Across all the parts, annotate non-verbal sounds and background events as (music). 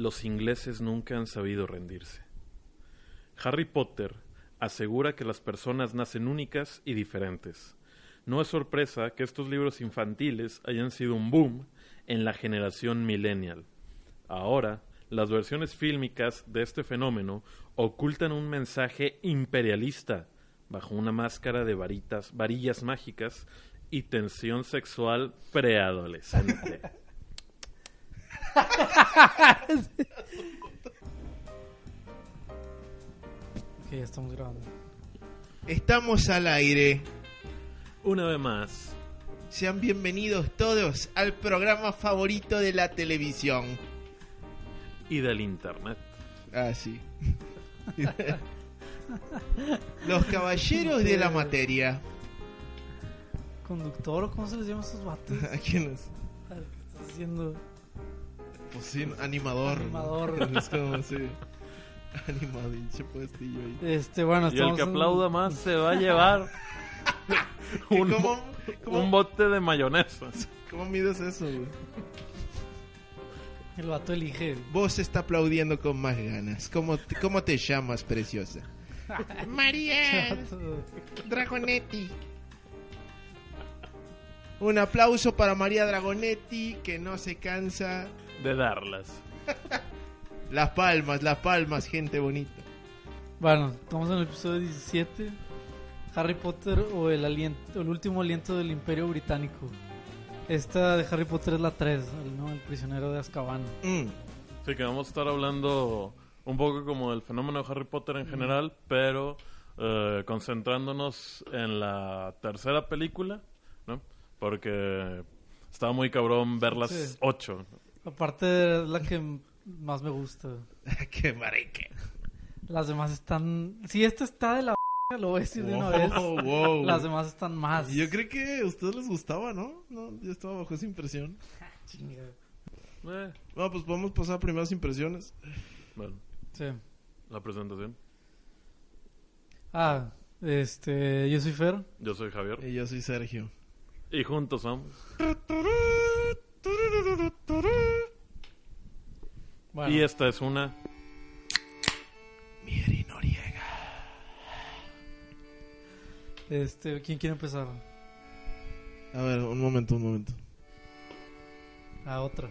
Los ingleses nunca han sabido rendirse. Harry Potter asegura que las personas nacen únicas y diferentes. No es sorpresa que estos libros infantiles hayan sido un boom en la generación millennial. Ahora, las versiones fílmicas de este fenómeno ocultan un mensaje imperialista bajo una máscara de varitas, varillas mágicas y tensión sexual preadolescente. (laughs) (laughs) Ok, ya estamos grabando. Estamos al aire. Una vez más, Sean bienvenidos todos al programa favorito de la televisión. y del internet. Ah, sí. (laughs) Los caballeros de la materia. ¿Conductor o cómo se les llama a estos vatos? (laughs) ¿A quiénes? Al que estás haciendo. Pues sí, animador. ¿no? Animador. (laughs) Es como así. Animado, pinche puestillo ahí. Este, bueno, Y el estamos que en- aplauda más se va a llevar (laughs) un, ¿Cómo, cómo, un bote de mayonesa. cómo mides eso, güey? El vato elige. Vos está aplaudiendo con más ganas. ¿Cómo, te- cómo te llamas, preciosa? (laughs) María Dragonetti. Un aplauso para María Dragonetti, que no se cansa. De darlas. (laughs) Las palmas, las palmas, gente bonita. Bueno, estamos en el episodio 17. Harry Potter o el aliento, el último aliento del Imperio Británico. Esta de Harry Potter es la 3, el, ¿no? el prisionero de Azkaban. Mm. Sí, que vamos a estar hablando un poco como del fenómeno de Harry Potter en general, pero eh, concentrándonos en la tercera película, ¿no? Porque estaba muy cabrón ver las Sí. ocho. Aparte es la que más me gusta. (laughs) Qué marique. Las demás están... Si esta está de la... lo voy a decir de una vez. Wow. Las demás están más. Yo creí que a ustedes les gustaba, ¿no? No, yo estaba bajo esa impresión. (laughs) Eh, Bueno, pues podemos pasar a primeras impresiones. bueno, Sí. la presentación. Ah, este... Yo soy Fer. Yo soy Javier. Y yo soy Sergio. Y juntos somos. Bueno, Y esta es una... Mieri Noriega. este... ¿Quién quiere empezar? A ver, un momento, un momento. Ah, otra.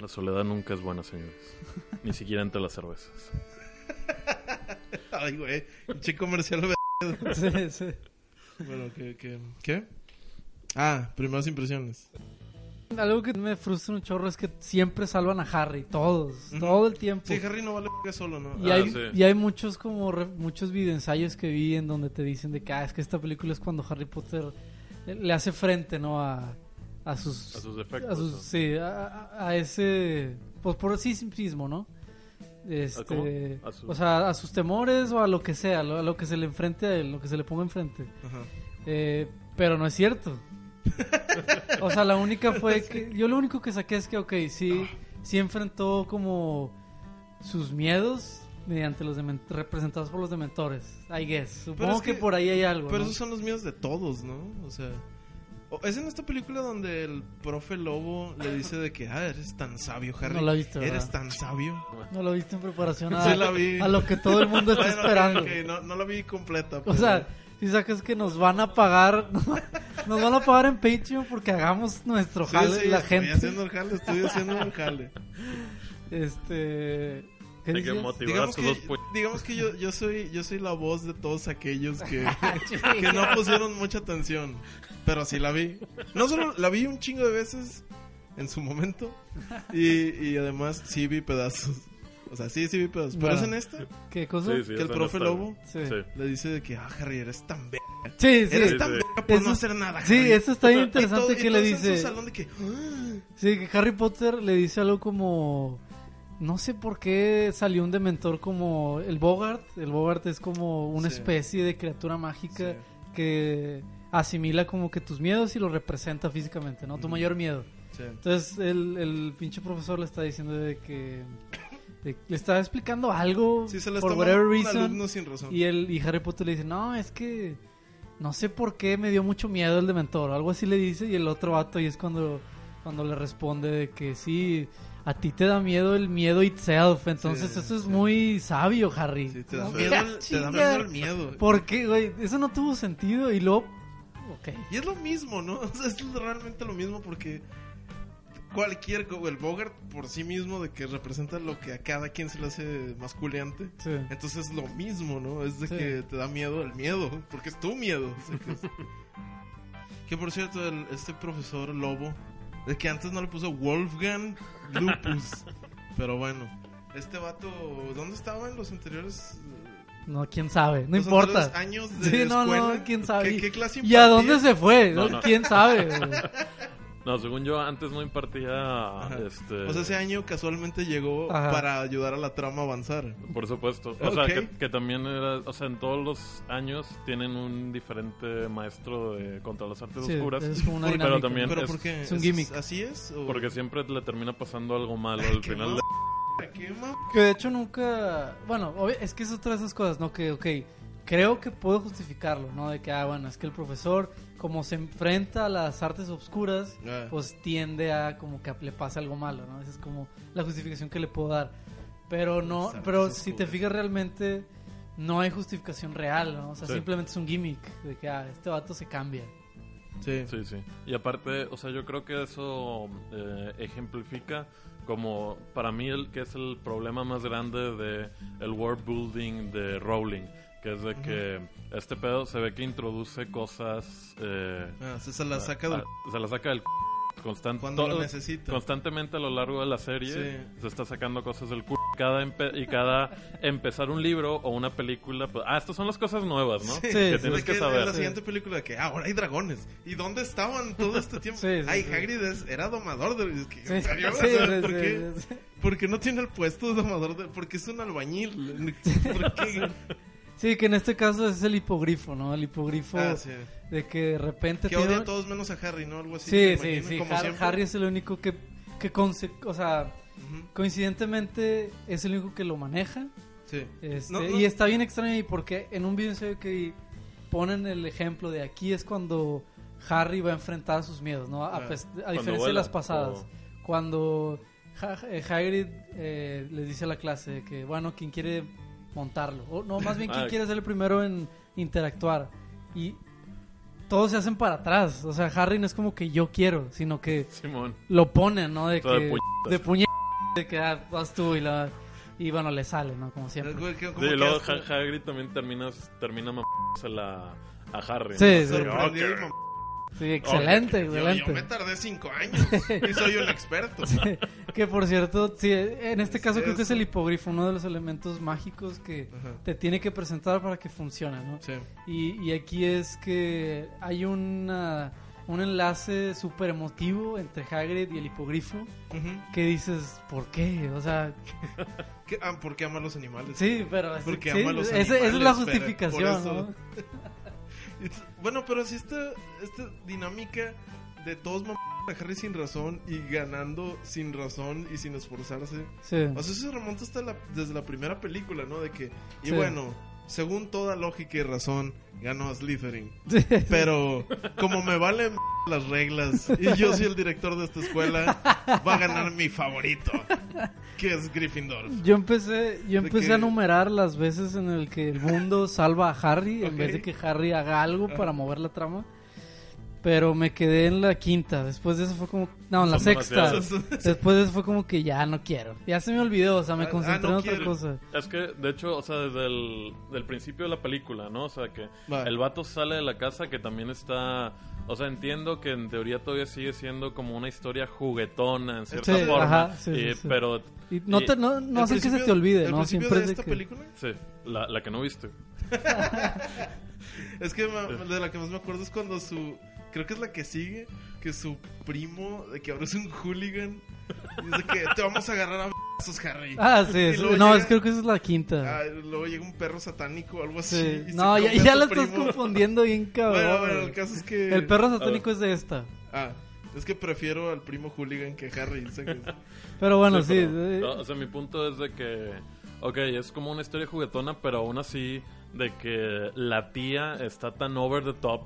La soledad nunca es buena, señores. Ni siquiera entre las cervezas. (laughs) Ay, güey. Che comercial. (laughs) sí, sí. Bueno, ¿qué, qué? ¿Qué? Ah, primeras impresiones. Algo que me frustra un chorro es que siempre salvan a Harry, todos, todo el tiempo. Sí, Harry no vale solo, ¿no? Y Ah, hay, sí. y hay muchos como re- muchos videoensayos que vi en donde te dicen de que ah, es que esta película es cuando Harry Potter le, le hace frente, ¿no? A, a sus... A sus defectos. a sus- ¿no? sí, a, ese... Pues por sí mismo, ¿no? Este, cómo? A su- O sea, a sus temores o a lo que sea, lo- a lo que se le enfrente a él, lo que se le ponga enfrente. Ajá. Eh, pero no es cierto. O sea, la única fue (laughs) que. Yo lo único que saqué es que, ok, sí, sí enfrentó como sus miedos mediante los representados por los dementores. I guess. Supongo es que, que- por ahí hay algo. Pero ¿no? esos son los miedos de todos, ¿no? O sea... Es en esta película donde el profe Lobo le dice de que, ah, eres tan sabio, Harry. No la viste, Eres ¿verdad? tan sabio. No lo viste en preparación a, Sí la vi. a lo que todo el mundo está (laughs) Bueno, esperando. no, no la vi completa. O sea, si sacas que nos van a pagar, (laughs) nos van a pagar en Patreon porque hagamos nuestro Sí, jale, sí, la estoy gente. haciendo el jale, estoy haciendo el jale. Este. ¿qué Hay que decías? motivar a digamos que, digamos que yo, yo soy yo soy la voz de todos aquellos que, (laughs) Ah, que no pusieron mucha atención, pero sí la vi. No solo la vi un chingo de veces en su momento y, y además sí vi pedazos. O sea, sí, sí vi. Pero es en esta ¿Qué cosa? Sí, sí, que el profe Lobo Sí. Sí. le dice de que, ah, Harry, eres tan verga. Sí, sí. Eres Sí, tan sí. verga por Eso- no hacer nada. Sí, Harry". eso está bien interesante todo- que le todos en su dice. salón de que, "Ah". Sí, que Harry Potter le dice algo como. No sé por qué salió un dementor como el Bogart. El Bogart es como una Sí. especie de criatura mágica Sí. que asimila como que tus miedos y los representa físicamente, ¿no? Tu mayor miedo. Sí. Entonces el, el pinche profesor le está diciendo de que. De- le está explicando algo Sí, se le por whatever reason. alumno sin razón. Y, el, y Harry Potter le dice, no, es que no sé por qué me dio mucho miedo el dementor. Algo así le dice. Y el otro vato, y es cuando, cuando le responde de que sí, a ti te da miedo el miedo itself. Entonces Sí, eso es sí. muy sabio, Harry. Sí, te da miedo, que, el- "Ah, te da chinga". miedo el miedo. ¿Por qué, güey? Eso no tuvo sentido. Y luego, ok. Y es lo mismo, ¿no? (laughs) O sea, es realmente lo mismo porque cualquier el Bogart por sí mismo de que representa lo que a cada quien se le hace masculeante. Sí. Entonces es lo mismo, ¿no? Es de Sí. que te da miedo el miedo, porque es tu miedo. o sea, que, es- (laughs) que por cierto, el- este profesor Lobo, de que antes no le puso Wolfgang Lupus. (laughs) Pero bueno, este vato, ¿dónde estaba en los anteriores? No, quién sabe. No los importa. años de Sí, no, no, quién sabe. ¿Qué, qué clase ¿Y a dónde se fue? No, no. ¿Quién sabe? (laughs) No, según yo, antes no impartía. Ajá. Este, O sea, ese año casualmente llegó Ajá. para ayudar a la trama a avanzar. Por supuesto. O sea, que, que también era. O sea, en todos los años tienen un diferente maestro de contra las artes Sí, oscuras. es como una Pero dinámica. también- ¿Pero es- por qué? es un gimmick. ¿Así es? o- Porque siempre le termina pasando algo malo al ¿Qué final. de-. Que de hecho nunca. Bueno, obvio- es que es otra de esas cosas, ¿no? Que, ok, creo que puedo justificarlo, ¿no? De que, ah, bueno, es que el profesor, como se enfrenta a las artes obscuras, Ah. pues tiende a como que le pasa algo malo, ¿no? Esa es como la justificación que le puedo dar. Pero no, pero si te oscuras. fijas realmente, no hay justificación real, ¿no? O sea, Sí. simplemente es un gimmick de que, ah, este vato se cambia. Sí. Sí, sí. Y aparte, o sea, yo creo que eso eh, ejemplifica como para mí el que es el problema más grande de el world building de Rowling, que es de que este pedo se ve que introduce cosas eh, Ah, se, se la saca del... a- se la saca del c- constant- Cuando lo necesita. constantemente a lo largo de la serie Sí. se está sacando cosas del culo cada empe- y cada empezar un libro o una película pues, ah estas son las cosas nuevas no Sí, que sí. tienes que En saber la siguiente película de que ah, ahora hay dragones. ¿Y dónde estaban todo este tiempo? Sí, sí, Ay, sí. Hagrid es- era domador de... que, ¿por, sí, qué, sí. por qué no tiene el puesto de domador de...? Porque es un albañil. (laughs) ¿Por qué? Sí, que en este caso es el hipogrifo, ¿no? El hipogrifo Ah, sí. de que de repente Que odia a todos menos a Harry, ¿no? Algo así. Sí, sí, imagino, sí. como Har-. Harry es el único que, que conse- o sea, Ujú, coincidentemente es el único que lo maneja. Sí. Este, No, no. Y está bien extraño ahí porque en un video se ve que ponen el ejemplo de aquí es cuando Harry va a enfrentar sus miedos, ¿no? A, Ah. diferencia de las pasadas. o- Cuando Ha- eh, Hagrid eh, les dice a la clase que, bueno, ¿quién quiere montarlo? O, no, más bien, ¿quién Ah. quiere ser el primero en interactuar? Y todos se hacen para atrás. O sea, Harry no es como que yo quiero, sino que Simón lo ponen, ¿no? De Todo que puñetas. de puñetas, de que ah, vas tú y la y bueno, le sale, ¿no? Como siempre. Sí, y luego Hagrid también termina, termina mamándosela a Harry. Sí, ¿no? sí. sorprendido y Ok. mam- Sí, excelente, excelente. yo me tardé cinco años y soy un experto. que por cierto, sí, en este Es caso creo que es el hipogrifo, uno de los elementos mágicos que Ajá. te tiene que presentar para que funcione, ¿no? Sí. Y, y aquí es que hay una, un enlace súper emotivo entre Hagrid y el hipogrifo Ujú. que dices, ¿por qué? O sea, (laughs) ¿Qué? Ah, porque ama a los animales. sí, pero es- Porque sí, ama a los esa- esa es la animales, justificación, por eso- ¿no? (laughs) Bueno, pero si esta, esta dinámica de todos mamando a Harry sin razón y ganando sin razón y sin esforzarse. Sí. O sea, eso se remonta hasta la, desde la primera película, ¿no? De que, y Sí. bueno, según toda lógica y razón, ganó Slytherin. Pero como me valen (laughs) las reglas y yo soy el director de esta escuela, va a ganar mi favorito, que es Gryffindor. Yo empecé, yo ¿De empecé a numerar las veces en el que el mundo salva a Harry en vez de que Harry haga algo para mover la trama. Pero me quedé en la quinta. Después de eso fue como. No, en la Son sexta. demasiadas. (laughs) Después de eso fue como que ya no quiero. Ya se me olvidó, o sea, me Ah, concentré ah, no en otra cosa. Es que, de hecho, o sea, desde el del principio de la película, ¿no? O sea, que el vato sale de la casa que también está... O sea, entiendo que en teoría todavía sigue siendo como una historia juguetona en cierta Sí, forma. ajá, sí, y- sí, sí. Pero... Y no, y- te, no, no ¿El hace que se te olvide, el ¿no? principio Siempre de es de esta que- película? Sí, la, la que no viste. (laughs) Es que de la que más me acuerdo es cuando su. Creo que es la que sigue. Que su primo, de que ahora es un hooligan. Y dice que te vamos a agarrar a besos, Harry. Ah, sí. Sí. No, llega- es, creo que esa es la quinta. Ah, luego llega un perro satánico o algo así. Sí. No, ya, ya la estás confundiendo bien (laughs) cabrón. Bueno, bueno, el caso es que. El perro satánico es de esta. Ah, es que prefiero al primo hooligan que Harry. Pero bueno, sí. pero- eh, no, o sea, mi punto es de que, ok, es como una historia juguetona, pero aún así, de que la tía está tan over the top,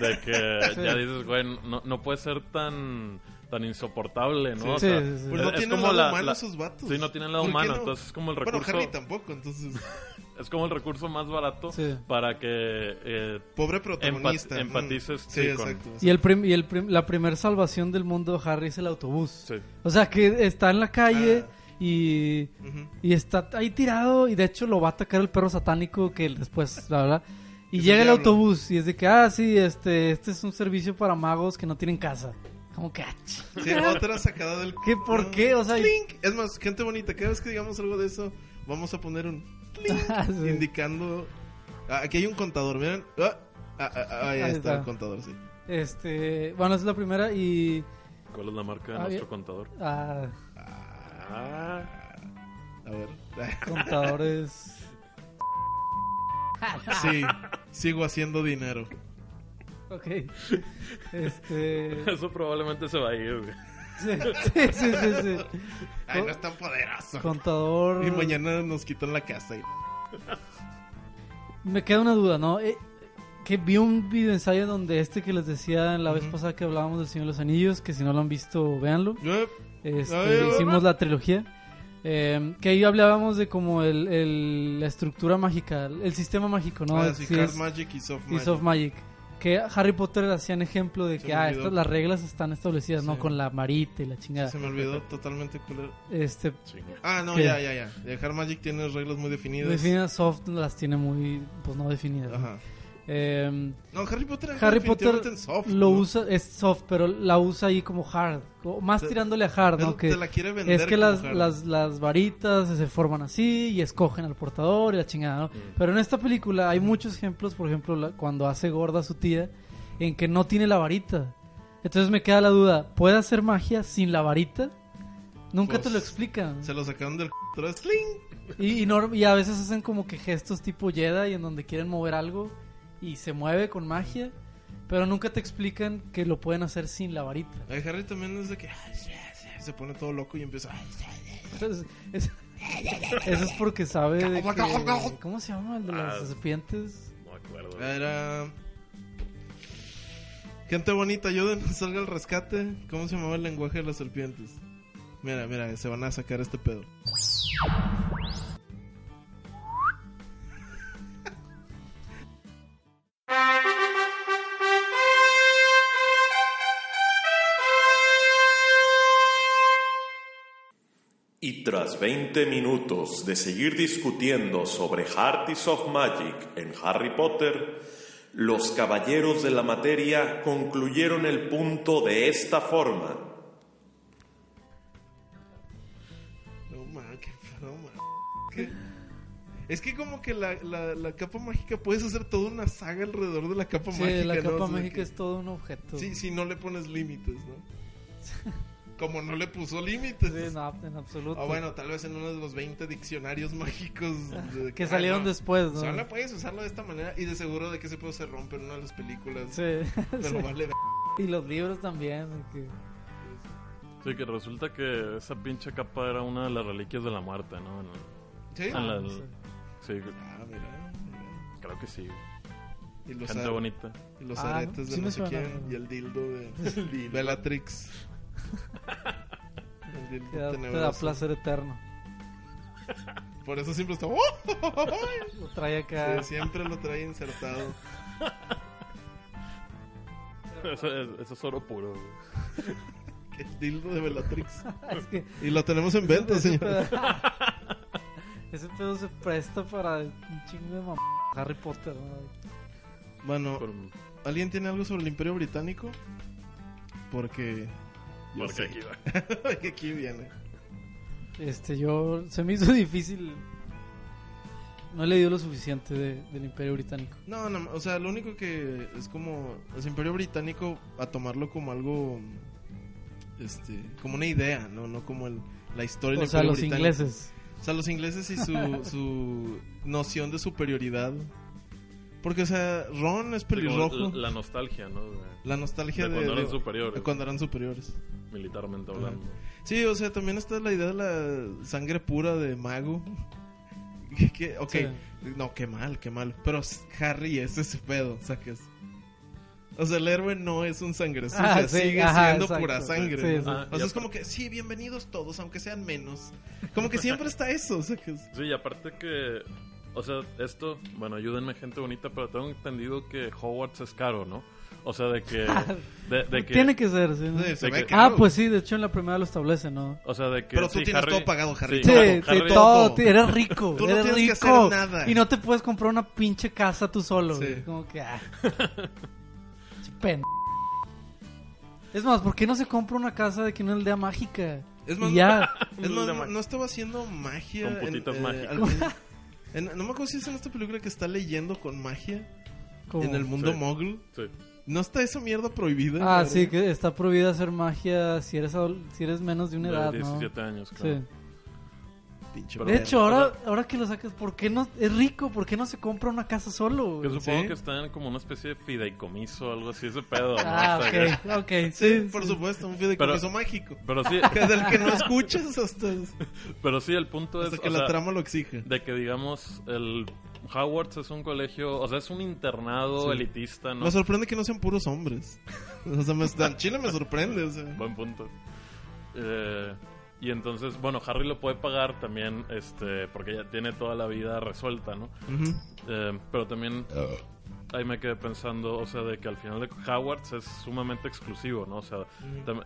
de que (laughs) ya dices, güey, no, no puede ser tan tan insoportable, ¿no? O Sí, sea, sí, sí. Pues es- no es tienen como lado la- humano la- esos vatos. Sí, no tienen lado ¿Por qué humano, no? entonces es como el Bueno, recurso, Harry tampoco, entonces. (laughs) es como el recurso más barato Sí. para que eh, Pobre protagonista. Empat- empatices, Mm, sí, Sí, con- exacto. Y, el prim- y el prim- la primer salvación del mundo de Harry es el autobús. sí. O sea, que está en la calle Ah. Y, Ujú. y está ahí tirado y de hecho lo va a atacar el perro satánico que después, la verdad. Y llega el autobús y es de que, ah, sí, este, este es un servicio para magos que no tienen casa. Como que, ah, Sí, otra sacada del. ¿Qué, por qué? O sea, Clink. Es más, gente bonita, cada vez que digamos algo de eso, vamos a poner un clink (laughs) Ah, sí. indicando. Ah, aquí hay un contador, miren. Ah, ah, ah, ah, ahí, Ahí está, está. el contador, sí. este, bueno, esa es la primera y... ¿Cuál es la marca de Ah, nuestro bien. contador? Ah, Ah, A ver. contadores... (laughs) Sí, sigo haciendo dinero. Ok. Este... eso probablemente se va a ir, güey. Sí, sí, sí, sí, sí. Ay, no es tan poderoso. Contador... Y mañana nos quitan la casa. y- Me queda una duda, ¿no? Eh, que vi un video ensayo donde este que les decía la vez pasada que hablábamos del Señor de los Anillos, que si no lo han visto, véanlo. Yo- Este, Ay, hicimos la trilogía. Eh, que ahí hablábamos de como el, el- la estructura mágica, el sistema mágico, ¿no? Ah, sí, Sí, Hard es- Magic y Soft y Magic. Soft Magic. Que Harry Potter hacían ejemplo de Se que ah, estas, las reglas están establecidas, ¿no? Sí. Con la marita y la chingada. Se me olvidó totalmente. Este, Chinga. Ah, no, ¿Qué? ya, ya, ya. Hard Magic tiene reglas muy definidas. definidas soft las tiene muy, pues no definidas. ¿no? Eh, No, Harry Potter Harry Potter soft. lo ¿no? usa, es soft, pero la usa ahí como hard, más Te- tirándole a hard, ¿no? Que te la quiere vender es que las, hard. las, las varitas se forman así y escogen al portador y la chingada, ¿no? Mm. Pero en esta película hay muchos ejemplos, por ejemplo, la- cuando hace gorda a su tía, en que no tiene la varita. Entonces me queda la duda, ¿puede hacer magia sin la varita? Nunca te Pues, lo explican. Se lo sacaron del. ¡Tling! Y, y a veces hacen como que gestos tipo Jedi en donde quieren mover algo y se mueve con magia, pero nunca te explican que lo pueden hacer sin la varita. Ay, Harry también es de que se pone todo loco y empieza. Entonces, es- eso es porque sabe de que... ¿Cómo se llama el de las Ah. serpientes? No me acuerdo. Era. Gente bonita, ayuden, (laughs) salga al rescate. ¿Cómo se llamaba el lenguaje de las serpientes? Mira, mira, se van a sacar este pedo. Y tras 20 minutos de seguir discutiendo sobre Hearties of Magic en Harry Potter, los caballeros de la materia concluyeron el punto de esta forma. No man, qué no, man. ¿Qué? Es que como que la, la, la capa mágica puedes hacer toda una saga alrededor de la capa Sí, mágica. la ¿no? capa O sea, mágica que- es todo un objeto. Sí, si no le pones límites, ¿no? (laughs) Como no le puso límites. Sí, no, en absoluto. O bueno, tal vez en uno de los 20 diccionarios (laughs) mágicos de- que ah, salieron no, después, ¿no? Solo puedes usarlo de esta manera y de seguro de que se puede se rompe en una de las películas. Sí, (laughs) Pero sí. vale. Y los libros también. de que- Sí, que resulta que esa pinche capa era una de las reliquias de la muerte, ¿no? En- ¿Sí? en la- no sé. sí, Ah, mira, mira. creo que sí. Y los, Gente bonita. y los Ah, aretes sí de no sé suena. quién. Y el dildo de (laughs) Bellatrix. El dildo Te da, te da placer eterno. Por eso siempre está. Lo trae acá. Sí, siempre lo trae insertado. Eso es, eso es oro puro. güey. El dildo de Bellatrix. (laughs) es que Y lo tenemos en venta, señor. (laughs) ese pedo se presta para un chingo de mam... Harry Potter, ¿no? Bueno, ¿alguien tiene algo sobre el Imperio Británico? Porque. Yo porque sé. aquí va. (laughs) Aquí viene. Este, yo... Se me hizo difícil no he leído lo suficiente de- del Imperio Británico. No, no, o sea, lo único que es como el Imperio Británico a tomarlo como algo este, como una idea, no no como el, la historia del O sea, Imperio los Británico. ingleses. O sea, los ingleses y su, su noción de superioridad. Porque, o sea, Ron es pelirrojo. La, la nostalgia, ¿no? De- La nostalgia de de, cuando eran de- superiores. de cuando eran superiores. militarmente hablando. Sí, o sea, también está la idea de la sangre pura de mago. (laughs) Que, que- ok, Sí. no, qué mal, qué mal. Pero Harry es ese pedo, o sea, que es... O sea, el héroe no es un sangre sucia, Ah, sí, sigue ajá, siendo exacto. pura sangre. Sí, ¿no? sí. Ah, o sea, es como que, sí, bienvenidos todos, aunque sean menos. Como que siempre está eso, o sea, que es... Sí, y aparte que, o sea, esto, bueno, ayúdenme gente bonita, pero tengo entendido que Hogwarts es caro, ¿no? O sea, de que... (laughs) De, de que Tiene que ser, sí. ¿no? Sí, se de ve que- caro. Ah, pues sí, de hecho en la primera lo establece, ¿no? O sea, de que... Pero tú sí, tienes Harry- todo pagado, Harry. Sí, claro, sí, Harry- todo, todo. eres rico, Tú no eres tienes que rico. hacer nada. Y no te puedes comprar una pinche casa tú solo. Sí. güey. Como que, ah. Pen- Es más, ¿por qué no se compra una casa de que una aldea mágica? Es más, ya. (laughs) Es más, no, estaba haciendo magia. Con putitas en, mágicas. (laughs) en- no me acuerdo si es en esta película que está leyendo con magia en el mundo Sí. mogul. Sí. ¿No está esa mierda prohibida? Ah, ¿verdad? sí, que está prohibida hacer magia si eres, si eres menos de una De edad, ¿no? 17 años, claro. Sí. Pinche De hecho, ahora, ahora que lo sacas, ¿por qué no? Es rico, ¿por qué no se compra una casa solo? Que güey? supongo Sí. que están como una especie de fideicomiso o algo así, ese pedo, ¿no? Ah, O sea, que- ok, (laughs) ok, Sí, sí. por supuesto, un fideicomiso mágico. Pero sí, (laughs) Que del que no escuchas hasta, (laughs) pero sí, el punto es... hasta que o la sea, trama lo exige. de que digamos el Hogwarts es un colegio, o sea, es un internado Sí. elitista, ¿no? Me sorprende que no sean puros hombres. O sea, me, al chile me sorprende. O sea. Buen punto. Eh, y entonces, bueno, Harry lo puede pagar también, este, porque ya tiene toda la vida resuelta, ¿no? Ujú. Eh, pero también ahí me quedé pensando, o sea, de que al final de Hogwarts es sumamente exclusivo, ¿no? O sea,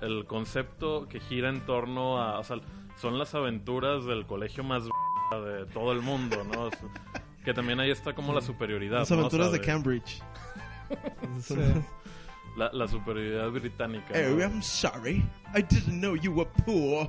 el concepto que gira en torno a, o sea, son las aventuras del colegio más de todo el mundo, ¿no? O sea, que también ahí está como la superioridad. Las ¿no? O aventuras sea, de Cambridge. (laughs) Sí. La, la superioridad británica. Oh, ¿no? I'm sorry. I didn't know you were poor.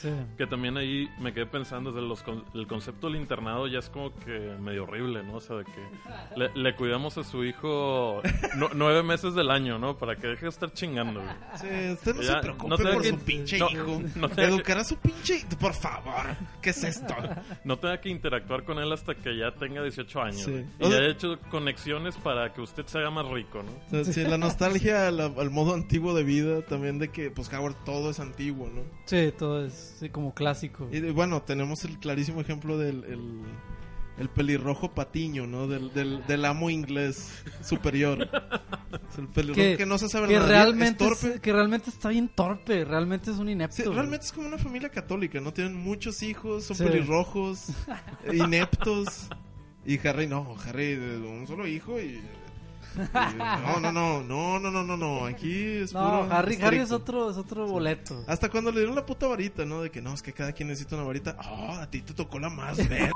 Sí. Que también ahí me quedé pensando, o sea, los con- el concepto del internado ya es como que medio horrible, ¿no? O sea, de que le, le cuidamos a su hijo nu- nueve meses del año, ¿no? Para que deje de estar chingando. güey. Sí, usted no Ya, se preocupe no por que- su pinche no, hijo. no que- Educar a su pinche hijo. Por favor. ¿Qué es esto? No tenga que interactuar con él hasta que ya tenga 18 años. Sí. O Y sea- haya hecho conexiones para que usted se haga más rico, ¿no? O sea, sí, la nostalgia al, al modo antiguo de vida también de que, pues, Howard todo es antiguo, ¿no? Sí, todo es sí, como clásico. Y bueno, tenemos el clarísimo ejemplo del el, el pelirrojo patiño, ¿no? Del, del, del amo inglés superior. Es el pelirrojo que, no se sabe que nada. realmente es torpe. es- que realmente está bien torpe, realmente es un inepto. Sí, realmente es como una familia católica, ¿no? Tienen muchos hijos, son Sí. pelirrojos, (laughs) ineptos. Y Harry, no, Harry, un solo hijo y... No, no, no, no, no, no, no, no. Aquí es no, puro Harry. Harry es otro, es otro boleto. Hasta cuando le dieron la puta varita, ¿no? De que no, es que cada quien necesita una varita. Oh, a ti te tocó la más (laughs) verga.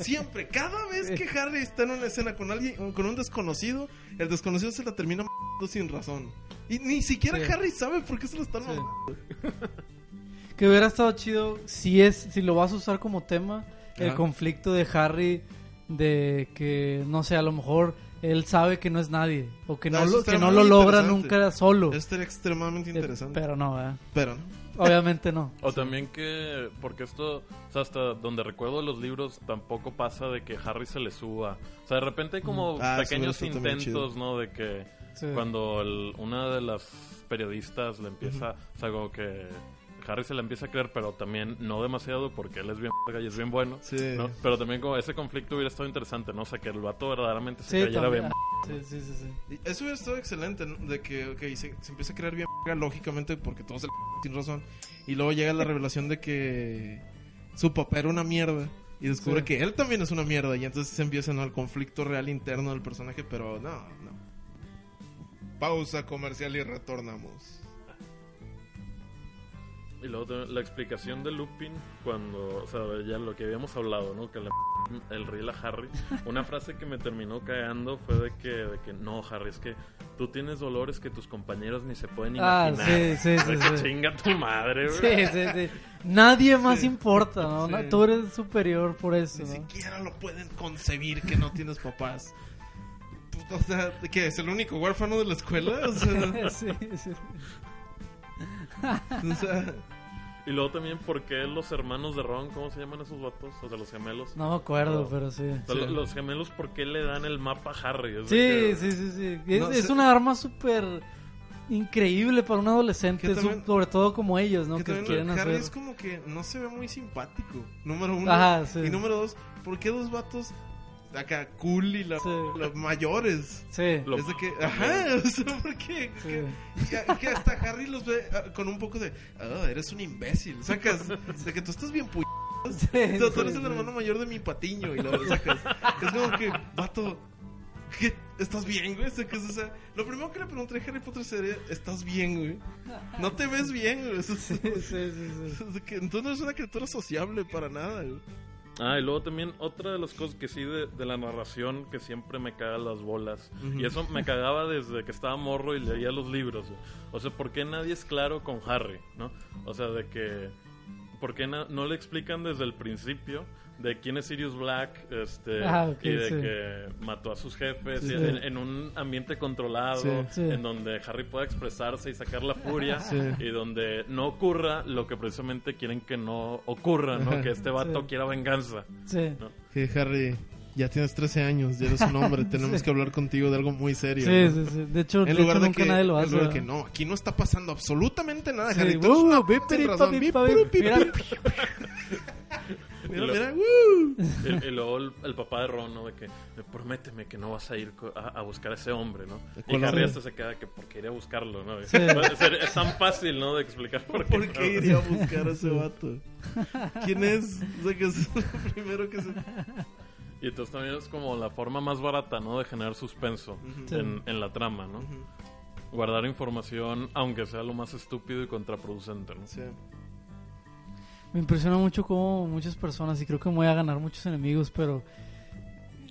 Siempre, cada vez que Harry está en una escena con alguien, con un desconocido, el desconocido se la termina mando sin razón. Y ni siquiera. Harry sabe por qué se lo están sí. (laughs) Que hubiera estado chido si es, si lo vas a usar como tema, el conflicto de Harry de que, no sé, a lo mejor él sabe que no es nadie o que No, no, lo, que no lo logra nunca solo. Esto era extremadamente Eh, interesante. Pero no, ¿verdad? Pero, obviamente no. O también que, porque esto, o sea, hasta donde recuerdo los libros, tampoco pasa de que Harry se le suba. O sea, de repente hay como Ah, eso pequeños intentos, ¿no? De que Sí. cuando el- una de las periodistas le empieza, o sea, como que Harry se le empieza a creer, pero también no demasiado porque él es bien y es bien bueno. sí. ¿no? Pero también como ese conflicto hubiera estado interesante, ¿no? O sea, que el vato verdaderamente se Sí, creyera también. bien. Sí, sí, sí, sí. Y Eso hubiera estado excelente, ¿no? De que, ok, se, se empieza a creer bien lógicamente, porque todos el (laughs) sin razón. Y luego llega la revelación de que su papá era una mierda. Y descubre Sí. que él también es una mierda. Y entonces se empieza ¿no? el conflicto real interno del personaje, pero no, no. Pausa comercial y retornamos. Y luego la explicación de Lupin cuando, o sea, ya lo que habíamos hablado, ¿no? Que le (laughs) el riel a Harry. Una frase que me terminó cagando fue de que, de que no, Harry, es que tú tienes dolores que tus compañeros ni se pueden Ah, imaginar. sí, sí, De sí, que sí. chinga tu madre, Sí, güey. sí, sí. Nadie más importa, ¿no? Sí. Tú eres superior por eso, Ni ¿no? siquiera lo pueden concebir que no tienes papás. Pues, O sea, ¿de ¿qué? ¿Es el único huérfano de la escuela? O sea, (laughs) Sí, sí. (laughs) o sea, Y luego también, ¿por qué los hermanos de Ron, cómo se llaman esos vatos? O sea, los gemelos. No me acuerdo, No. pero sí. O sea, Sí. lo- Los gemelos, ¿por qué le dan el mapa a Harry? Es Sí, que- sí, sí, sí. Es, No, es se- una arma súper increíble para un adolescente, también- sobre todo como ellos, ¿no? que Que, también quieren Harry hacer... es como que no se ve muy simpático. Número uno. Ajá, sí. Y número dos, ¿por qué dos vatos acá cool y la- Sí. los mayores? Sí, Lo- es de que, ajá, (laughs) o sea, ¿por qué? sí. Que, que hasta Harry los ve ah, con un poco de, ah, eres un imbécil. Sacas, de que tú estás bien pu... (laughs) Sí, Tú, tú sí, eres el sí. hermano mayor de mi patiño y la sacas. Es como que, vato, ¿qué? ¿Estás bien, güey? O sea, lo primero que le pregunté a Harry Potter sería, ¿estás bien, güey? No te ves bien, güey. Eso es- (laughs) Sí, sí, sí, sí. es de que tú no eres una criatura sociable para nada, güey. Ah, y luego también otra de las cosas que sí de, de la narración que siempre me caga las bolas. Y eso me cagaba desde que estaba morro y leía los libros. O sea, ¿por qué nadie es claro con Harry? ¿No? O sea, de que... ¿Por qué no le explican desde el principio de quién es Sirius Black este, Ah, y de sí. que mató a sus jefes Sí. y en, en un ambiente controlado Sí. Sí. en donde Harry pueda expresarse y sacar la furia (laughs) Sí. y donde no ocurra lo que precisamente quieren que no ocurra, ¿no? Que este vato Sí. quiera venganza. Sí. ¿no? Que Harry, ya tienes 13 años, ya eres un hombre, (laughs) tenemos Sí. que hablar contigo de algo muy serio. Sí, ¿no? sí, sí. De hecho, de En hecho lugar de nunca que, nadie lo en hace. lugar de que ¿no? aquí no está pasando absolutamente nada, Sí, Harry. Uh, mira. (laughs) Mira, lo- (laughs) el, el papá de Ron, ¿no? De que prométeme que no vas a ir a, a buscar a ese hombre, ¿no? Y ¿Cuál Harry hasta se queda que porque iría a buscarlo, ¿no? Sí. Es, es tan fácil, ¿no? De explicar por qué. ¿Por qué iría a buscar a ese (laughs) vato? ¿Quién es? O sea, que es lo primero que se... Y entonces también es como la forma más barata, ¿no? De generar suspenso en, en la trama, ¿no? Guardar información, aunque sea lo más estúpido y contraproducente, ¿no? Sí. Me impresiona mucho cómo muchas personas, y creo que me voy a ganar muchos enemigos, pero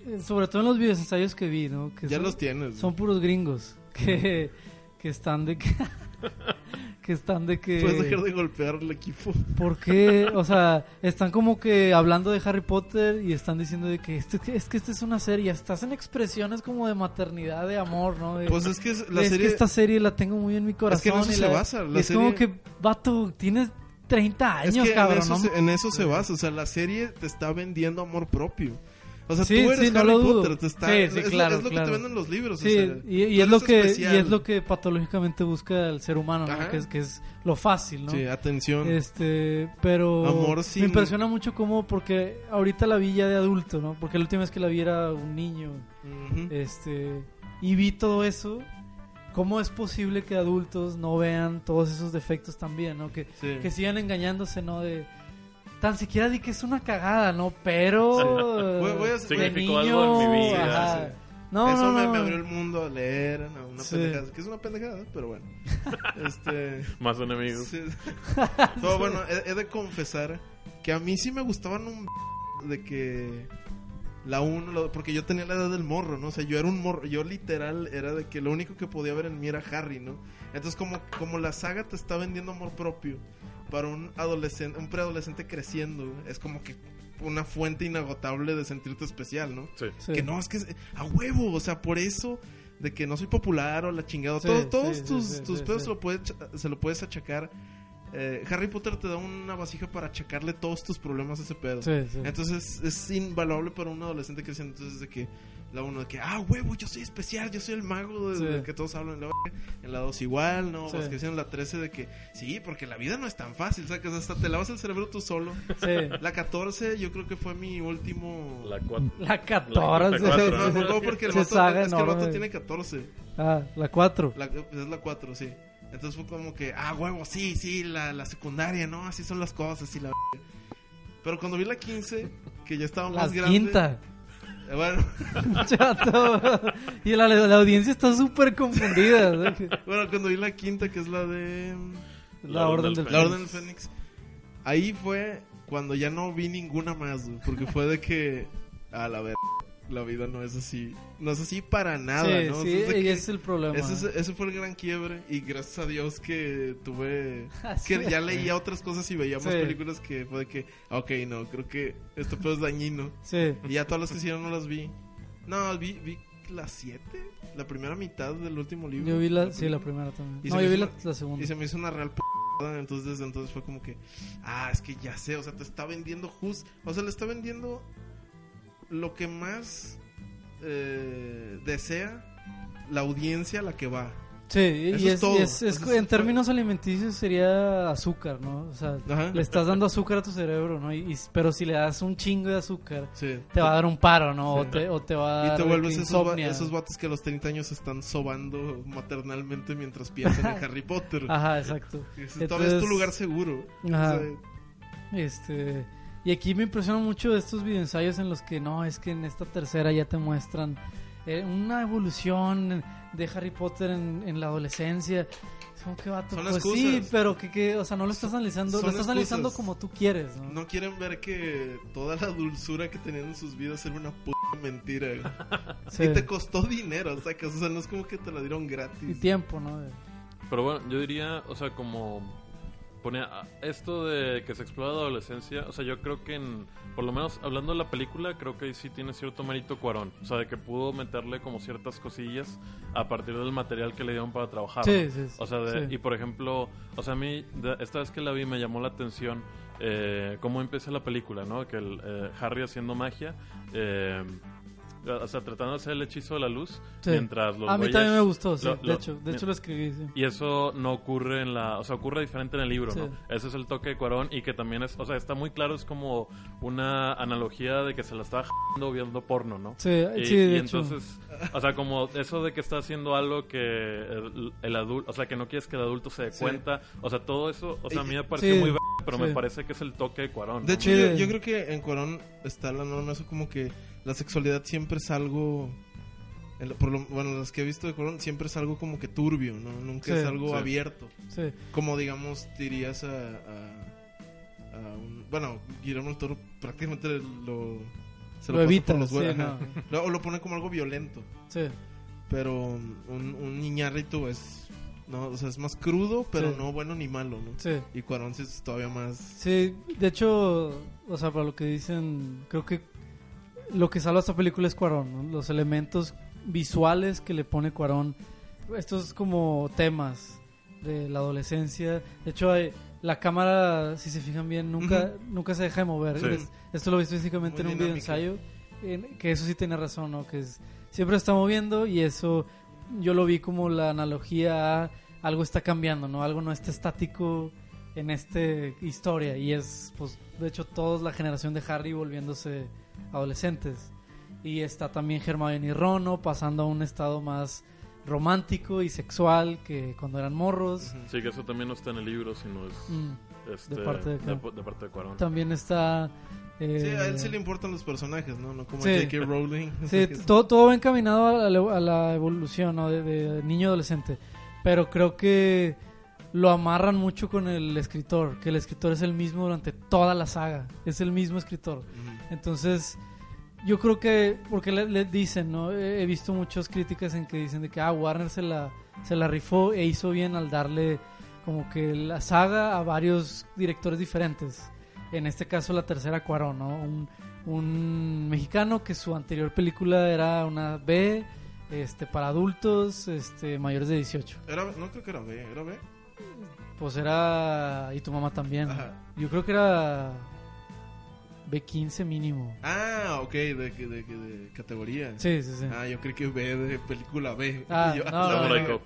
eh, sobre todo en los videos ensayos que vi, ¿no? Que Ya son, los tienes. son puros gringos que, que están de que (laughs) que están de que Puedes dejar de golpear al equipo. ¿Por qué? O sea, están como que hablando de Harry Potter y están diciendo de que este, es que esta es una serie, estás en expresiones como de maternidad, de amor, ¿no? De- Pues es que es- la es serie... que esta serie la tengo muy en mi corazón. que en eso y se la- basa, la y es serie- como que, vato, tienes 30 Es años, que cabrón, en, eso ¿no? se, en eso se basa. O sea, la serie te está vendiendo amor propio. O sea, Sí, tú eres sí, no Harry lo dudo. Potter. Te está, Sí, sí, es, claro, es lo claro. que te venden los libros. O sea, y, y es lo que especial. y es lo que patológicamente busca el ser humano, ¿no? Que es que es lo fácil, ¿no? Sí, atención. Este, pero Amor me sin- impresiona mucho cómo porque ahorita la vi ya de adulto, ¿no? Porque la última vez que la vi era un niño, Ujú. este, y vi todo eso. ¿Cómo es posible que adultos no vean todos esos defectos también, ¿no? Que, Sí. que sigan engañándose, ¿no? De tan siquiera di que es una cagada, ¿no? Pero Voy- voy a- de Significó niño, algo en mi vida, sí. No, Eso no, me, no. me abrió el mundo a leer. una Sí. pendejada. Que es una pendejada, pero bueno. (laughs) este. Más enemigos. sí. (laughs) Pero bueno, he, he de confesar que a mí sí me gustaban un. De que. La uno, porque yo tenía la edad del morro, ¿no? O sea, yo era un morro, yo literal era de que lo único que podía ver en mí era Harry, ¿no? Entonces, como, como la saga te está vendiendo amor propio para un adolescente, un preadolescente creciendo, es como que una fuente inagotable de sentirte especial, ¿no? Sí. Sí. Que no, es que es a huevo, o sea, por eso de que no soy popular o la chingada, Sí, todo- todos sí, tus, sí, tus sí, pedos sí. Se, lo puedes, se lo puedes achacar. Eh, Harry Potter te da una vasija para achacarle todos tus problemas a ese pedo. Sí, sí. Entonces es invaluable para un adolescente creciendo. Entonces, de que la uno de que, ah, huevo, yo soy especial, yo soy el mago de, Sí. de que todos hablan en la. En la 2 igual, ¿no? Sí. Vas creciendo en la 13 de que, sí, porque la vida no es tan fácil, ¿sabes? Hasta te lavas el cerebro tú solo. Sí. La 14 yo creo que fue mi último... La cuatro. La 14. La No, (laughs) no, porque el vato, es que el vato tiene 14. Ah, la 4. La- es la 4, sí. Entonces fue como que, ah, huevo, sí, sí, la, la secundaria, ¿no? Así son las cosas y la... Pero cuando vi la 15, que ya estaba La más grande... quinta. eh, Bueno, (laughs) Chato. Y la, la audiencia está súper confundida. ¿no? bueno, cuando vi la quinta, que es la de... La, Orden del, La Orden del Fénix. Ahí fue cuando ya no vi ninguna más, güey, porque fue de que a la ver la vida no es así, no es así para nada, Sí, ¿no? sí, y ese es el problema. ese, es- ese fue el gran quiebre y gracias a Dios que tuve (laughs) Sí. que ya leía otras cosas y veía más Sí. películas que fue de que ok no creo que esto pedo es dañino Sí. y ya todas las que hicieron no las vi no vi vi las siete la primera mitad del último libro Yo vi la, sí, la primera también. Y No, yo vi la, la segunda. y se me hizo una real p entonces desde entonces fue como que ah es que ya sé o sea te está vendiendo just o sea le está vendiendo lo que más eh, desea la audiencia a la que va Sí, y es, es todo. y es- es- Eso es- en términos alimenticios sería azúcar, ¿no? O sea, Ajá. le estás dando azúcar a tu cerebro, ¿no? Y, y- pero si le das un chingo de azúcar, sí te va a dar un paro, ¿no? O, te, o te va a Y te vuelves esos, esos vatos que a los 30 años están sobando maternalmente mientras piensan en (laughs) Harry Potter. Ajá, exacto. Y dices, Todavía es tu Entonces- lugar seguro. Ajá. O sea, Este, y aquí me impresiona mucho estos videoensayos en los que no, es que en esta tercera ya te muestran eh, una evolución de Harry Potter en, en la adolescencia. Es como que vato, Son pues excusas. sí, pero que, que, o sea, no lo estás analizando, son lo estás analizando como tú quieres, ¿no? no quieren ver que toda la dulzura que tenían en sus vidas era una puta mentira. güey. Sí. (laughs) Y te costó dinero, o sea, que, o sea, no es como que te la dieron Y gratis. tiempo, ¿no? Pero bueno, yo diría, o sea, como ponía esto de que se explora la adolescencia, o sea, yo creo que en, por lo menos hablando de la película, creo que ahí sí tiene cierto mérito Cuarón, o sea, de que pudo meterle como ciertas cosillas a partir del material que le dieron para trabajar. Sí, ¿no? sí, sí, O sea, de- y por ejemplo, o sea, a mí, de- esta vez que la vi me llamó la atención eh, cómo empieza la película, ¿no? Que el, eh, Harry haciendo magia, eh, o sea, tratando de hacer el hechizo de la luz, Sí. mientras los A mí güeyes- también me gustó, sí. lo- de lo- hecho, de hecho lo escribí, sí. y eso no ocurre en la, o sea, ocurre diferente en el libro, Sí. ¿no? Ese es el toque de Cuarón y que también es, o sea, está muy claro, es como una analogía de que se la está jando viendo porno, ¿no? Sí, Y, sí, y de hecho. entonces, o sea, como eso de que está haciendo algo que el, el adulto, o sea, que no quieres que el adulto se dé Sí. cuenta, o sea, todo eso, o sea, a mí me pareció Sí, muy pero me parece que es el toque de Cuarón. De ¿no? hecho, Sí. yo, yo creo que en Cuarón está la norma, eso como que la sexualidad siempre es algo. lo- por lo, bueno, las que he visto de Cuarón siempre es algo como que turbio, ¿no? Nunca Sí. es algo Sí. abierto. Sí. Como digamos, dirías a. a- a un- bueno, Guillermo del Toro prácticamente lo. Se Lo pasa evita, por los no. Lo- O lo pone como algo violento. Sí. Pero un, un niñarrito es. No, o sea, es más crudo, pero no bueno ni malo, ¿no? Sí. Y Cuarón sí es todavía más. Sí, de hecho, o sea, para lo que dicen, creo que lo que salva esta película es Cuarón, ¿no? Los elementos visuales que le pone Cuarón, estos como temas de la adolescencia. De hecho, hay- la cámara, si se fijan bien, nunca, nunca se deja de mover. Sí. Es- esto lo he visto físicamente Muy en un video ensayo, en- que eso sí tiene razón, ¿no? Que es- siempre está moviendo y eso yo lo vi como la analogía a algo está cambiando, ¿no? Algo no está estático en esta historia y es, pues, de hecho, toda la generación de Harry volviéndose adolescentes. Y está también Hermione y Rono pasando a un estado más romántico y sexual que cuando eran morros. Sí, que eso también no está en el libro, sino es Mm, este, de parte de de, de parte de Cuarón. También está... eh, Sí, a él sí le importan los personajes, ¿no? No como Sí. J.K. Rowling. Sí, (laughs) todo, todo va encaminado a la, a la evolución ¿no? de, de niño adolescente. Pero creo que lo amarran mucho con el escritor, que el escritor es el mismo durante toda la saga, es el mismo escritor. Entonces, yo creo que, porque le, le dicen, ¿no? He he visto muchas críticas en que dicen de que, ah, Warner se la, se la rifó e hizo bien al darle como que la saga a varios directores diferentes. En este caso, la tercera Cuarón, ¿no? Un, un mexicano que su anterior película era una B, este, para adultos, este, mayores de 18. Era, no creo que era B, ¿era B? Pues era, y tu mamá también. Ajá. Yo creo que era B15 mínimo. Ah, ok, de, de, de, de categoría. Sí, sí, sí. Ah, yo creí que B de película B. Ah, yo, no, la no. Cop.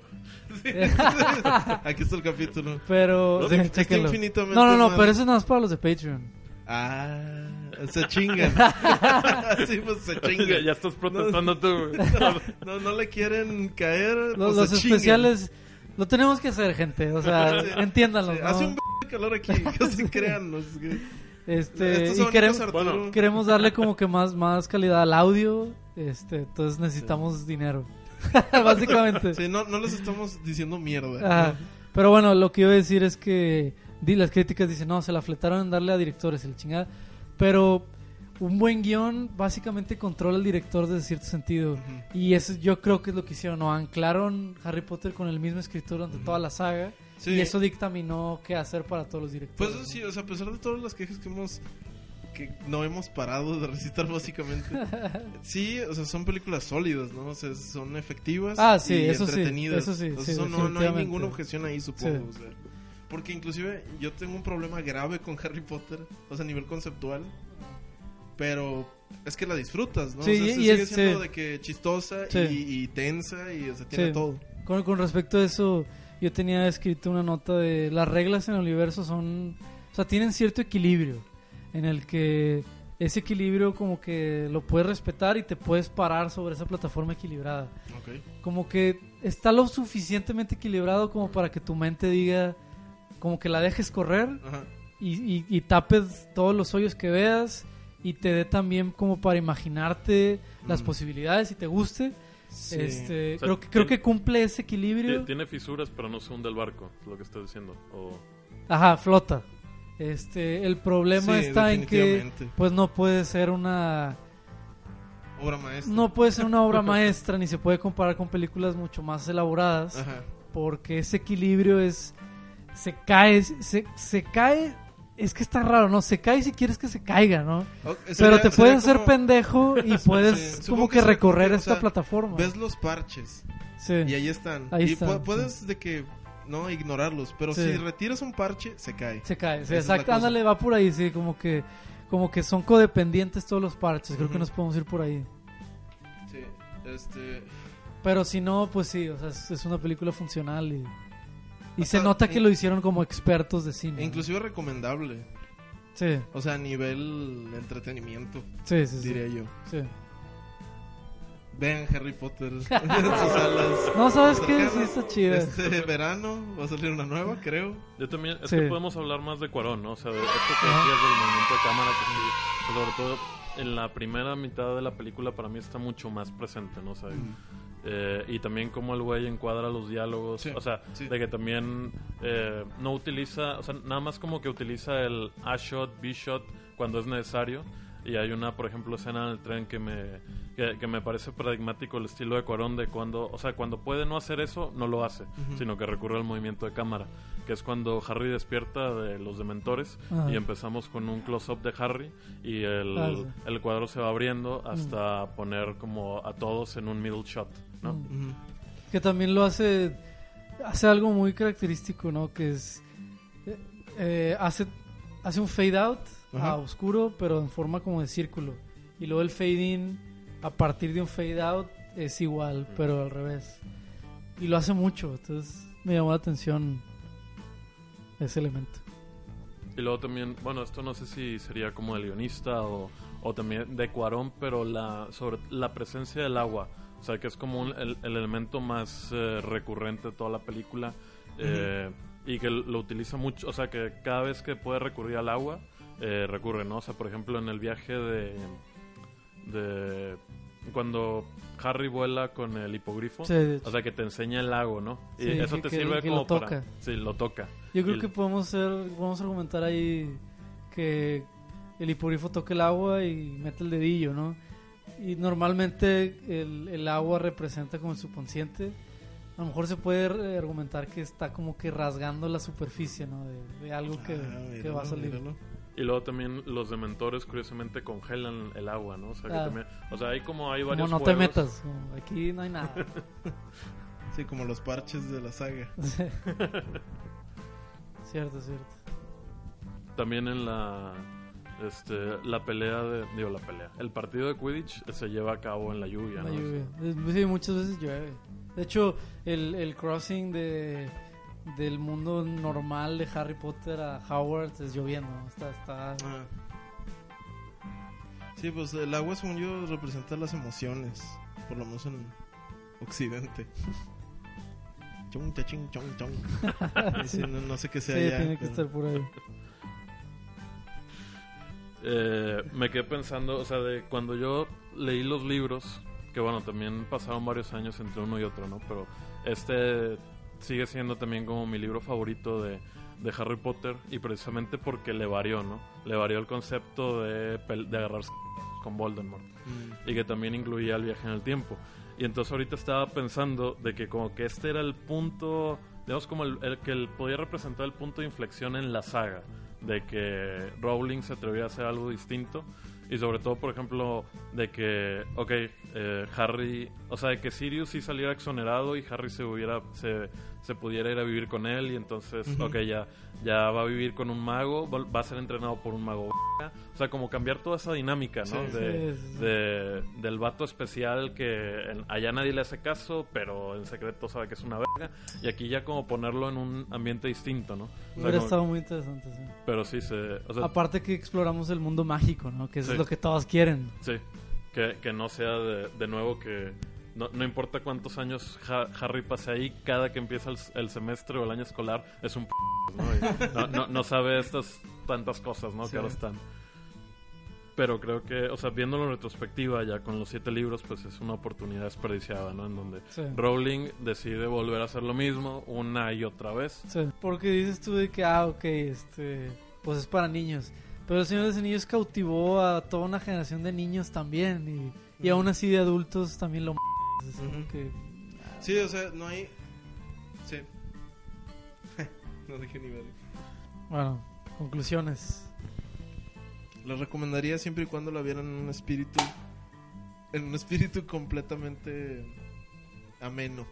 (laughs) (laughs) Aquí está el capítulo. Pero, No, sí, está infinitamente No, no, no, pero eso es nada más para los de Patreon. Ah, se chingan. (laughs) sí, pues se ya, chingan. ya estás protestando tú. No, no le quieren caer. Los, pues los se chingan. Lo tenemos que hacer, gente. O sea, (laughs) Sí. entiéndanlo. Sí, ¿no? Hace un b de calor aquí, (laughs) se crean. no que- Este, y queremos, bueno, queremos darle como que más, más calidad al audio. Este, entonces necesitamos dinero. (laughs) Básicamente. Sí, no, no les estamos diciendo mierda. Pero bueno, lo que iba a decir es que di, las críticas dicen, no, se la fletaron en darle a directores, el chingada. Pero un buen guion básicamente controla al director desde cierto sentido. Y eso yo creo que es lo que hicieron, ¿no? Anclaron Harry Potter con el mismo escritor durante toda la saga. Sí. Y eso dictaminó qué hacer para todos los directores. Pues eso sí, o sea, a pesar de todas las quejas que hemos que no hemos parado de recitar (laughs) básicamente. (laughs) Sí, o sea, son películas sólidas, ¿no? O sea, son efectivas Ah, sí, y eso sí, entretenidas. eso sí, O sea, sí, eso no, no hay ninguna objeción ahí, supongo. Sí. o sea. porque inclusive yo tengo un problema grave con Harry Potter, o sea, a nivel conceptual. Pero es que la disfrutas, ¿no? Sí, o sea, y- se y sigue es- siendo sí. de que chistosa Sí. y, y tensa y o sea, tiene todo. Con, con respecto a eso, yo tenía escrito una nota de las reglas en el universo son, o sea, tienen cierto equilibrio en el que ese equilibrio como que lo puedes respetar y te puedes parar sobre esa plataforma equilibrada. Ok. Como que está lo suficientemente equilibrado como para que tu mente diga, como que la dejes correr Ajá. y, y- y tapes todos los hoyos que veas y te dé también como para imaginarte las Mm. posibilidades y te guste. Sí. Este, O sea, creo, que, creo que cumple ese equilibrio. Tiene fisuras, pero no se hunde el barco, es lo que estás diciendo. O... Ajá, flota. Este, el problema Sí, está en que pues no puede ser una Obra maestra. no puede ser una obra (laughs) maestra ni se puede comparar con películas mucho más elaboradas Ajá. porque ese equilibrio es se cae se, se cae es que está raro, ¿no? Se cae si quieres que se caiga, ¿no? Pero te puedes hacer como- pendejo y (laughs) puedes Sí, como que recorrer o esta sea, plataforma. Ves los parches Sí. y ahí están. Ahí y están, pu- puedes de que no ignorarlos, pero Sí. si retiras un parche, se cae. Se cae, sí, exacto, ándale, va por ahí, sí, como que como que son codependientes todos los parches, creo que nos podemos ir por ahí. Sí. Este, Pero si no, pues sí, o sea, es, es una película funcional y, y se nota que in- lo hicieron como expertos de cine. inclusive recomendable. Sí, O sea, a nivel entretenimiento, sí, sí, sí, diría yo. sí. Vean Harry Potter (laughs) en sus salas. No, ¿sabes qué? Sí, está chida. Este verano va a salir una nueva, creo. Yo también, es Sí. que podemos hablar más de Cuarón, ¿no? O sea, de esto que decías del movimiento de cámara, que sí, pues, sobre todo en la primera mitad de la película para mí está mucho más presente, ¿no? O sea, eh, y también cómo el güey encuadra los diálogos, Sí, o sea, sí. de que también eh, no utiliza, o sea, nada más como que utiliza el A-shot, B-shot cuando es necesario. Y hay una, por ejemplo, escena en el tren que me, que, que me parece paradigmático el estilo de Cuarón de cuando, o sea, cuando puede no hacer eso, no lo hace, sino que recurre al movimiento de cámara, que es cuando Harry despierta de los dementores y empezamos con un close-up de Harry y el, Ah, el cuadro se va abriendo hasta poner como a todos en un middle shot, ¿no? Mm. Que también lo hace, hace algo muy característico, ¿no? Que es, eh, eh, hace, hace un fade out Ajá. a oscuro, pero en forma como de círculo. Y luego el fade in, a partir de un fade out, es igual, pero al revés. Y lo hace mucho, entonces me llamó la atención ese elemento. Y luego también, bueno, esto no sé si sería como el guionista o, o también de Cuarón, pero la, sobre la presencia del agua. O sea, que es como un- el, el elemento más eh, recurrente de toda la película. eh, Y que lo utiliza mucho, o sea, que cada vez que puede recurrir al agua, eh, recurre, ¿no? O sea, por ejemplo, en el viaje de... de cuando Harry vuela con el hipogrifo, Sí, o sea, que te enseña el lago, ¿no? Y Sí, eso te que- sirve que como lo para... toca. Sí, lo toca. Yo creo Y- que podemos ser, podemos argumentar ahí que el hipogrifo toca el agua y mete el dedillo, ¿no? Y normalmente el, el agua representa como el subconsciente. A lo mejor se puede argumentar que está como que rasgando la superficie, ¿no? De, de algo que, Ah, que míralo, va a salir. míralo. Y luego también los dementores curiosamente congelan el agua, ¿no? O sea, que Ah. tambite o sea hay como hay Como varios no te juegos. metas, como aquí no hay nada. (laughs) Sí, como los parches de la saga. (laughs) cierto, cierto. También en la este la pelea de digo la pelea. El partido de Quidditch se lleva a cabo en la lluvia, La ¿no? lluvia. Es- Sí, muchas veces llueve. De hecho, el, el crossing de del mundo normal de Harry Potter a Howard es lloviendo. Está, está... Ah. Sí, pues el agua, según yo, representa las emociones. Por lo menos en Occidente. Ching, chong, chong. Sí, no, no sé qué sea Sí, allá, tiene que pero- estar por ahí. Eh, me quedé pensando, o sea, de cuando yo leí los libros, que bueno, también pasaron varios años entre uno y otro, ¿no? Pero este sigue siendo también como mi libro favorito de, de Harry Potter y precisamente porque le varió, ¿no? Le varió el concepto de, de agarrarse con Voldemort y que también incluía el viaje en el tiempo. Y entonces ahorita estaba pensando de que como que este era el punto, digamos como el, el que el- podía representar el punto de inflexión en la saga, de que Rowling se atrevía a hacer algo distinto y sobre todo, por ejemplo, de que, ok, eh, Harry, o sea, de que Sirius sí saliera exonerado y Harry se hubiera, se, se pudiera ir a vivir con él y entonces, ok, ya, ya va a vivir con un mago, va va a ser entrenado por un mago. O sea, como cambiar toda esa dinámica, ¿no? Sí. de, Sí, sí, sí. de- del vato especial que en- allá nadie le hace caso, pero en secreto sabe que es una verga. Y aquí ya como ponerlo en un ambiente distinto, ¿no? O sea, Hubiera como- estado muy interesante, sí. pero sí, se, o sea, Aparte que exploramos el mundo mágico, ¿no? Que eso Sí. es lo que todos quieren. sí, que, que no sea de, de nuevo que... No, no importa cuántos años Ha- Harry pase ahí, cada que empieza el, el semestre o el año escolar es un p ¿no? Y no, no, no sabe estas tantas cosas, ¿no? Sí. Que ahora están. Pero creo que, o sea, viéndolo en retrospectiva ya con los siete libros, pues es una oportunidad desperdiciada, ¿no? En donde Sí. Rowling decide volver a hacer lo mismo una y otra vez. Sí, Porque dices tú de que, ah, ok, este, pues es para niños. Pero el Señor de los Anillos cautivó a toda una generación de niños también. Y, y aún así de adultos también lo m- es como Ujú. que- Sí, o sea, no hay. Sí. (laughs) no dije ni ver. Bueno, conclusiones. Lo recomendaría siempre y cuando lo vieran en un espíritu. En un espíritu completamente ameno.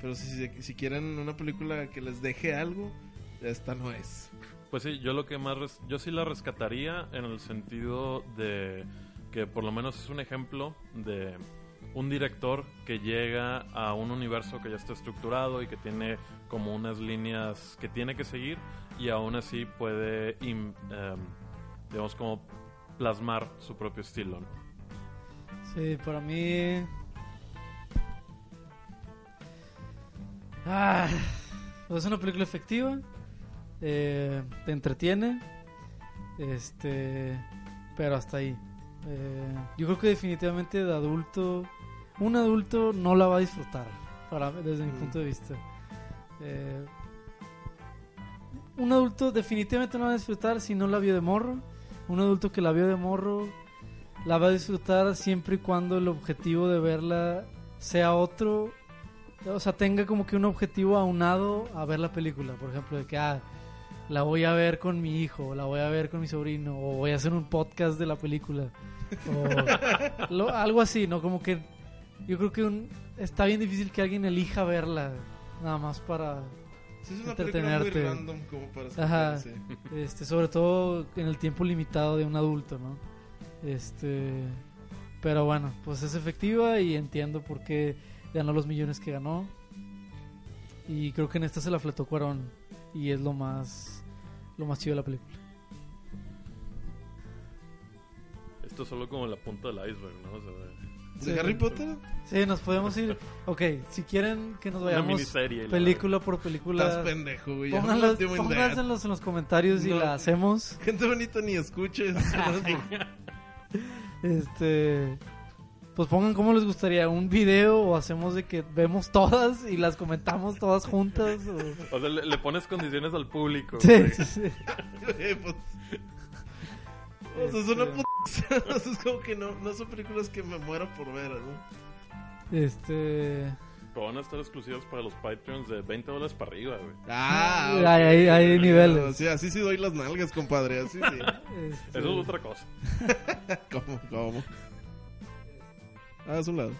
Pero si, quieren una película que les deje algo, esta no es. Pues sí, yo lo que más yo sí la rescataría en el sentido de que por lo menos es un ejemplo de un director que llega a un universo que ya está estructurado y que tiene como unas líneas que tiene que seguir y aún así puede im- em, digamos como plasmar su propio estilo. ¿no? Sí, para mí... Ah, es una película efectiva. eh, te entretiene. Este... Pero hasta ahí. Eh, yo creo que definitivamente de adulto... Un adulto no la va a disfrutar. Para, desde mi Mm. punto de vista. Eh, un adulto definitivamente no la va a disfrutar si no la vio de morro. Un adulto que la vio de morro la va a disfrutar siempre y cuando el objetivo de verla sea otro. O sea, tenga como que un objetivo aunado a ver la película. Por ejemplo, de que ah, la voy a ver con mi hijo, la voy a ver con mi sobrino, o voy a hacer un podcast de la película. O (laughs) lo- algo así, ¿no? Como que yo creo que un- está bien difícil que alguien elija verla nada más para Sí, es una película muy Entretenerte. random como para Ajá. escucharse. este, sobre todo en el tiempo limitado de un adulto, ¿no? Este, pero bueno, pues es efectiva y entiendo por qué ganó los millones que ganó. Y creo que en esta se la fletó Cuarón y es lo más lo más chido de la película. Esto es solo como la punta del iceberg, ¿no? O sea, de- ¿De Sí. Harry Potter? Sí, nos podemos ir. Ok, si quieren que nos una vayamos película por Estás película, pendejo, güey. no pónganlas, en los comentarios y la hacemos. (laughs) Gente bonita ni escuches. (laughs) Este. Pues pongan cómo les gustaría, un video o hacemos de que vemos todas y las comentamos todas juntas. o- O sea, le, le pones condiciones al público. Sí, güey. sí, sí. (laughs) Güey, pues, o sea, es una puta... (laughs) o sea, es como que no, no son películas que me muero por ver, ¿no? Este. Pero van a estar exclusivas para los Patreons de 20 dólares para arriba, güey. Ah, Hay- ok. hay- hay niveles. Sí, así sí doy las nalgas, compadre. Así sí. este, Eso es otra cosa. (laughs) ¿Cómo? ¿Cómo? Ah, es un lado.